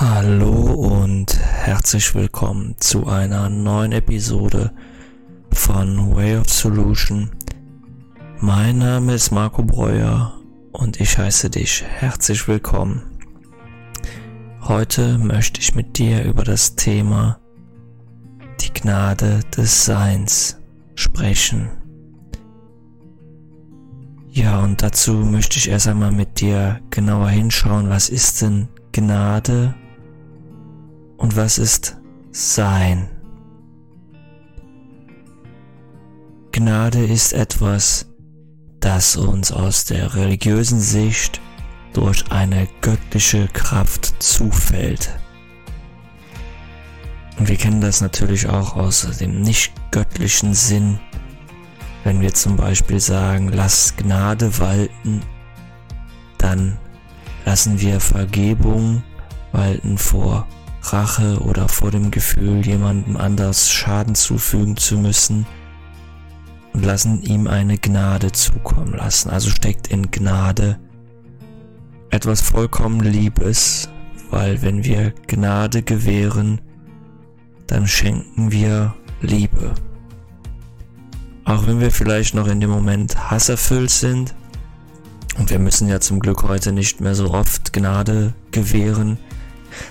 Hallo und herzlich willkommen zu einer neuen Episode von Way of Solution. Mein Name ist Marco Breuer und ich heiße dich herzlich willkommen. Heute möchte ich mit dir über das Thema die Gnade des Seins sprechen. Ja, und dazu möchte ich erst einmal mit dir genauer hinschauen, was ist denn Gnade und was ist Sein? Gnade ist etwas, das uns aus der religiösen Sicht durch eine göttliche Kraft zufällt. Und wir kennen das natürlich auch aus dem nicht göttlichen Sinn, wenn wir zum Beispiel sagen, lass Gnade walten, dann lassen wir Vergebung walten vor Rache oder vor dem Gefühl, jemandem anders Schaden zufügen zu müssen und lassen ihm eine Gnade zukommen lassen. Also steckt in Gnade etwas vollkommen Liebes, weil wenn wir Gnade gewähren, dann schenken wir Liebe. Auch wenn wir vielleicht noch in dem Moment hasserfüllt sind, und wir müssen ja zum Glück heute nicht mehr so oft Gnade gewähren,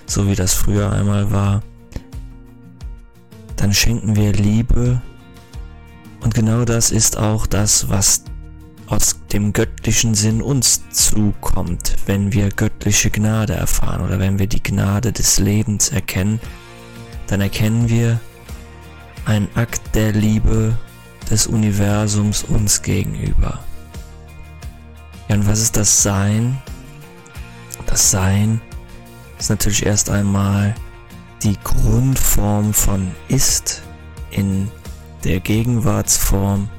so wie das früher einmal war, dann schenken wir Liebe. Und genau das ist auch das, was aus dem göttlichen Sinn uns zukommt, wenn wir göttliche Gnade erfahren oder wenn wir die Gnade des Lebens erkennen, dann erkennen wir einen Akt der Liebe des Universums uns gegenüber. Ja, und was ist das Sein? Das Sein ist natürlich erst einmal die Grundform von ist in der Gegenwartsform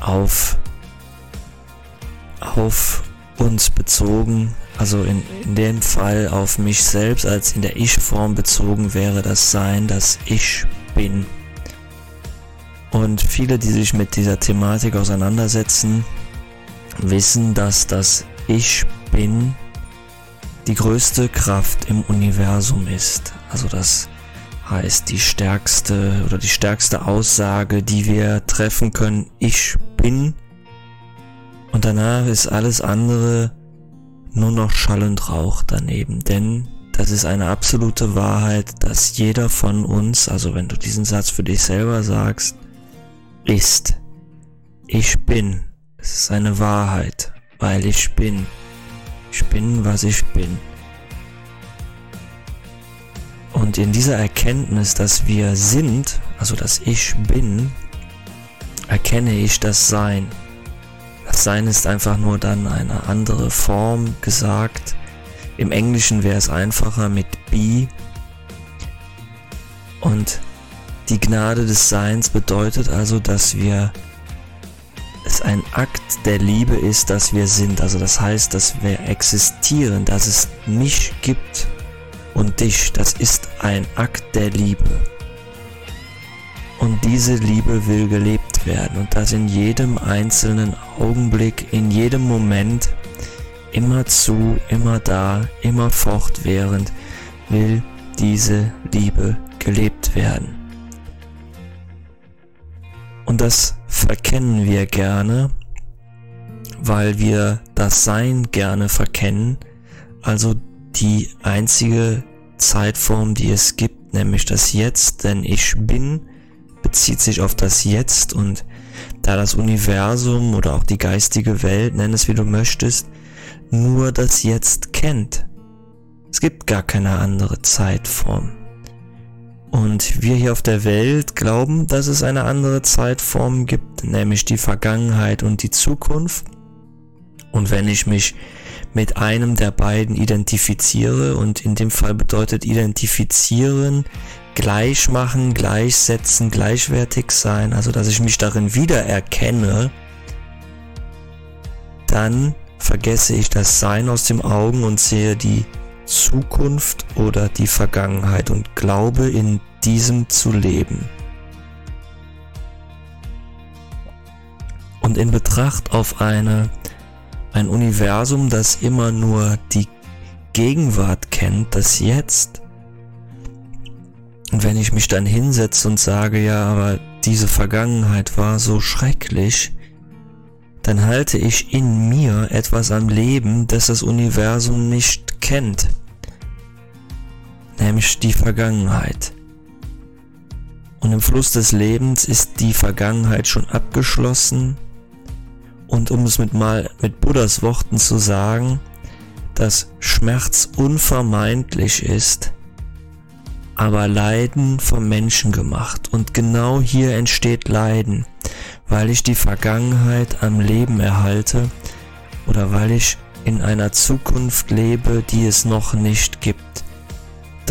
auf, auf uns bezogen, also in, in dem Fall auf mich selbst als in der Ich-Form bezogen wäre das Sein, das Ich bin. Und viele, die sich mit dieser Thematik auseinandersetzen, wissen, dass das Ich bin die größte Kraft im Universum ist. Also das heißt die stärkste oder die stärkste Aussage, die wir treffen können, ich bin. Und danach ist alles andere nur noch Schall und Rauch daneben. Denn das ist eine absolute Wahrheit, dass jeder von uns, also wenn du diesen Satz für dich selber sagst, ist. Ich bin. Es ist eine Wahrheit, weil ich bin. Ich bin, was ich bin. Und in dieser Erkenntnis, dass wir sind, also dass ich bin, erkenne ich das Sein. Das Sein ist einfach nur dann eine andere Form gesagt. Im Englischen wäre es einfacher mit be. Und die Gnade des Seins bedeutet also, dass wir ein Akt der Liebe ist, dass wir sind. Also das heißt, dass wir existieren, dass es mich gibt und dich. Das ist ein Akt der Liebe. Und diese Liebe will gelebt werden und das in jedem einzelnen Augenblick, in jedem Moment, immer zu, immer da, immer fortwährend will diese Liebe gelebt werden. Und das verkennen wir gerne, weil wir das Sein gerne verkennen, also die einzige Zeitform, die es gibt, nämlich das Jetzt, denn ich bin bezieht sich auf das Jetzt und da das Universum oder auch die geistige Welt, nenn es wie du möchtest, nur das Jetzt kennt. Es gibt gar keine andere Zeitform. Und wir hier auf der Welt glauben, dass es eine andere Zeitform gibt, nämlich die Vergangenheit und die Zukunft. Und wenn ich mich mit einem der beiden identifiziere, und in dem Fall bedeutet identifizieren, gleich machen, gleichsetzen, gleichwertig sein, also dass ich mich darin wiedererkenne, dann vergesse ich das Sein aus dem Augen und sehe die Zukunft oder die Vergangenheit und glaube in diesem zu leben. Und in Betracht auf eine, ein Universum, das immer nur die Gegenwart kennt, das Jetzt. Und wenn ich mich dann hinsetze und sage, ja, aber diese Vergangenheit war so schrecklich, dann halte ich in mir etwas am Leben, das das Universum nicht kennt, nämlich die Vergangenheit. Und im Fluss des Lebens ist die Vergangenheit schon abgeschlossen. Und um es mit mal mit Buddhas Worten zu sagen, dass Schmerz unvermeidlich ist, aber Leiden vom Menschen gemacht. Und genau hier entsteht Leiden, weil ich die Vergangenheit am Leben erhalte oder weil ich in einer Zukunft lebe, die es noch nicht gibt.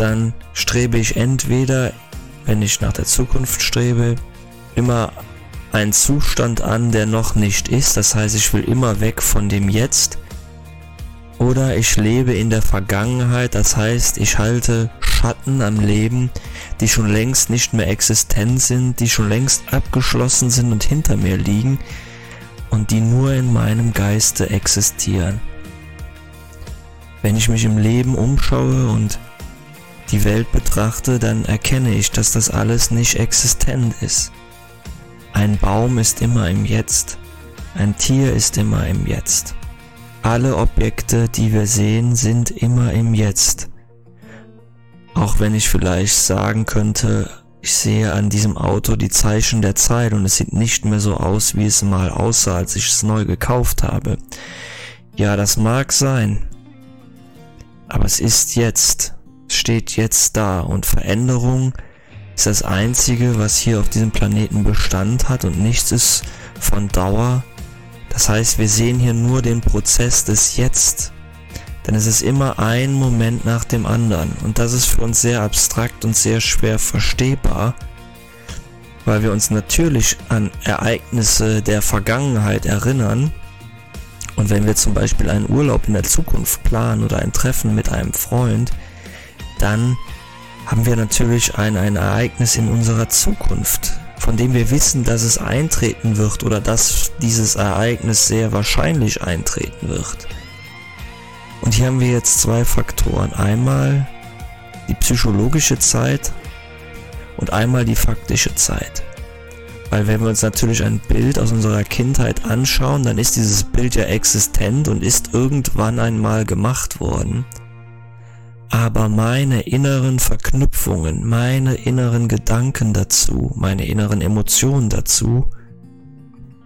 Dann strebe ich entweder, wenn ich nach der Zukunft strebe, immer einen Zustand an, der noch nicht ist. Das heißt, ich will immer weg von dem Jetzt. Oder ich lebe in der Vergangenheit, das heißt, ich halte Schatten am Leben, die schon längst nicht mehr existent sind, die schon längst abgeschlossen sind und hinter mir liegen und die nur in meinem Geiste existieren. Wenn ich mich im Leben umschaue und die Welt betrachte, dann erkenne ich, dass das alles nicht existent ist. Ein Baum ist immer im Jetzt, ein Tier ist immer im Jetzt. Alle Objekte, die wir sehen, sind immer im Jetzt. Auch wenn ich vielleicht sagen könnte, ich sehe an diesem Auto die Zeichen der Zeit und es sieht nicht mehr so aus, wie es mal aussah, als ich es neu gekauft habe. Ja, das mag sein. Aber es ist jetzt. Steht jetzt da und Veränderung ist das einzige, was hier auf diesem Planeten Bestand hat und nichts ist von Dauer. Das heißt, wir sehen hier nur den Prozess des Jetzt denn es ist immer ein Moment nach dem anderen. Und das ist für uns sehr abstrakt und sehr schwer verstehbar, weil wir uns natürlich an Ereignisse der Vergangenheit erinnern. Und wenn wir zum Beispiel einen Urlaub in der Zukunft planen oder ein Treffen mit einem Freund, dann haben wir natürlich ein, ein Ereignis in unserer Zukunft, von dem wir wissen, dass es eintreten wird oder dass dieses Ereignis sehr wahrscheinlich eintreten wird. Und hier haben wir jetzt zwei Faktoren. Einmal die psychologische Zeit und einmal die faktische Zeit. Weil wenn wir uns natürlich ein Bild aus unserer Kindheit anschauen, dann ist dieses Bild ja existent und ist irgendwann einmal gemacht worden. Aber meine inneren Verknüpfungen, meine inneren Gedanken dazu, meine inneren Emotionen dazu,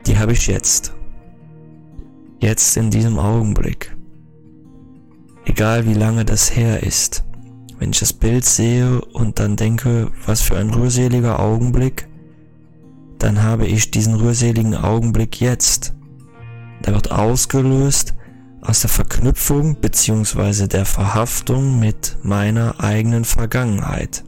die habe ich jetzt. Jetzt in diesem Augenblick egal wie lange das her ist. Wenn ich das Bild sehe und dann denke, was für ein rührseliger Augenblick, dann habe ich diesen rührseligen Augenblick jetzt. Der wird ausgelöst aus der Verknüpfung bzw. der Verhaftung mit meiner eigenen Vergangenheit.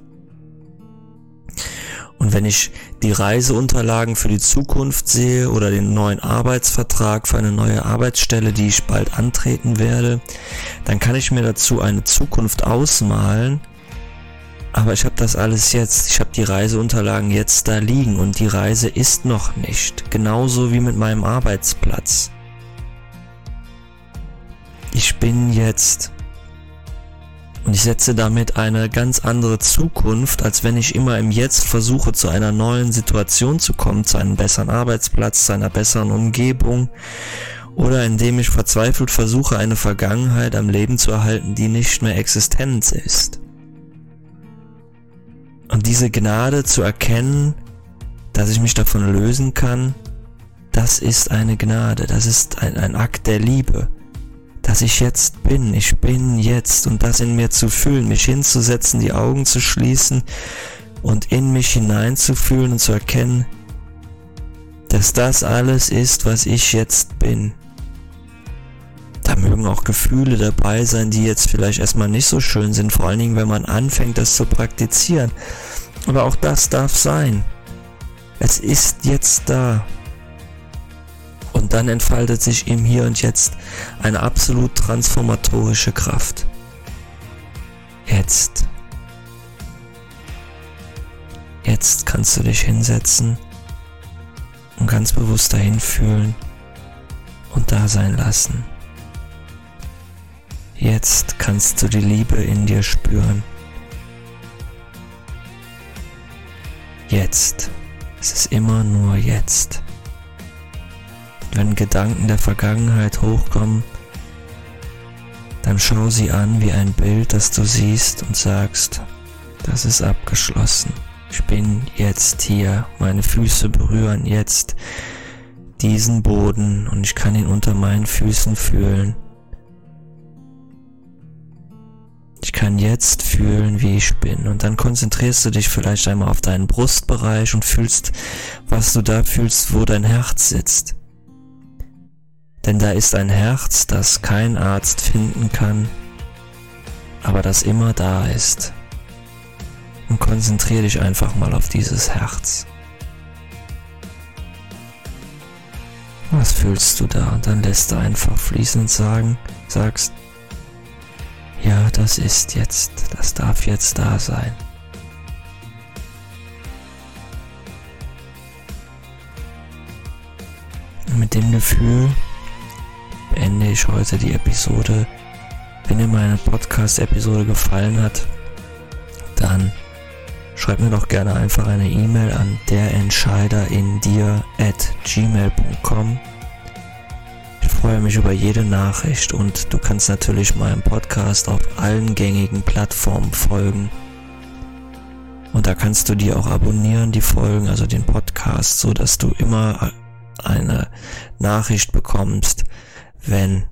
Und wenn ich die Reiseunterlagen für die Zukunft sehe oder den neuen Arbeitsvertrag für eine neue Arbeitsstelle, die ich bald antreten werde, dann kann ich mir dazu eine Zukunft ausmalen. Aber ich habe das alles jetzt. Ich habe die Reiseunterlagen jetzt da liegen und die Reise ist noch nicht. Genauso wie mit meinem Arbeitsplatz. Ich bin jetzt und ich setze damit eine ganz andere Zukunft, als wenn ich immer im Jetzt versuche, zu einer neuen Situation zu kommen, zu einem besseren Arbeitsplatz, zu einer besseren Umgebung oder indem ich verzweifelt versuche, eine Vergangenheit am Leben zu erhalten, die nicht mehr existent ist. Und diese Gnade zu erkennen, dass ich mich davon lösen kann, das ist eine Gnade, das ist ein, ein Akt der Liebe dass ich jetzt bin, ich bin jetzt und das in mir zu fühlen, mich hinzusetzen, die Augen zu schließen und in mich hineinzufühlen und zu erkennen, dass das alles ist, was ich jetzt bin. Da mögen auch Gefühle dabei sein, die jetzt vielleicht erstmal nicht so schön sind, vor allen Dingen, wenn man anfängt, das zu praktizieren. Aber auch das darf sein. Es ist jetzt da. Und dann entfaltet sich im Hier und Jetzt eine absolut transformatorische Kraft. Jetzt. Jetzt kannst du dich hinsetzen und ganz bewusst dahin fühlen und da sein lassen. Jetzt kannst du die Liebe in dir spüren. Jetzt. Es ist immer nur jetzt. Wenn Gedanken der Vergangenheit hochkommen, dann schau sie an wie ein Bild, das du siehst und sagst, das ist abgeschlossen. Ich bin jetzt hier, meine Füße berühren jetzt diesen Boden und ich kann ihn unter meinen Füßen fühlen. Ich kann jetzt fühlen, wie ich bin. Und dann konzentrierst du dich vielleicht einmal auf deinen Brustbereich und fühlst, was du da fühlst, wo dein Herz sitzt. Denn da ist ein Herz, das kein Arzt finden kann, aber das immer da ist. Und konzentriere dich einfach mal auf dieses Herz. Was fühlst du da? Und dann lässt du einfach fließend sagen, sagst, ja, das ist jetzt, das darf jetzt da sein. Und mit dem Gefühl beende ich heute die Episode. Wenn dir meine Podcast-Episode gefallen hat, dann schreib mir doch gerne einfach eine E-Mail an derentscheiderindir at gmail.com freue mich über jede Nachricht und du kannst natürlich meinem Podcast auf allen gängigen Plattformen folgen. Und da kannst du dir auch abonnieren, die Folgen, also den Podcast, so dass du immer eine Nachricht bekommst, wenn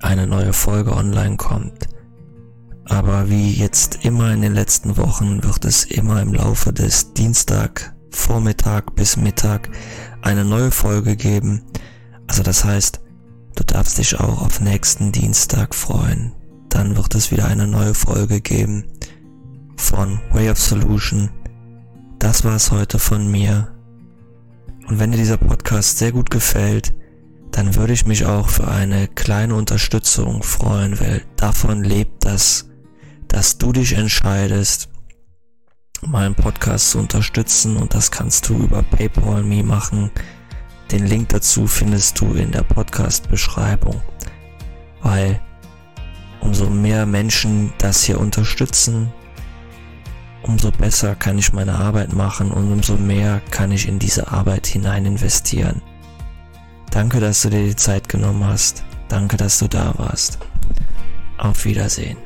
eine neue Folge online kommt. Aber wie jetzt immer in den letzten Wochen wird es immer im Laufe des Dienstag Vormittag bis Mittag eine neue Folge geben. Also das heißt, du darfst dich auch auf nächsten Dienstag freuen. Dann wird es wieder eine neue Folge geben von Way of Solution. Das war es heute von mir. Und wenn dir dieser Podcast sehr gut gefällt, dann würde ich mich auch für eine kleine Unterstützung freuen, weil davon lebt das, dass du dich entscheidest, meinen Podcast zu unterstützen und das kannst du über PayPal Me machen. Den Link dazu findest du in der Podcast-Beschreibung, weil umso mehr Menschen das hier unterstützen, umso besser kann ich meine Arbeit machen und umso mehr kann ich in diese Arbeit hinein investieren. Danke, dass du dir die Zeit genommen hast. Danke, dass du da warst. Auf Wiedersehen.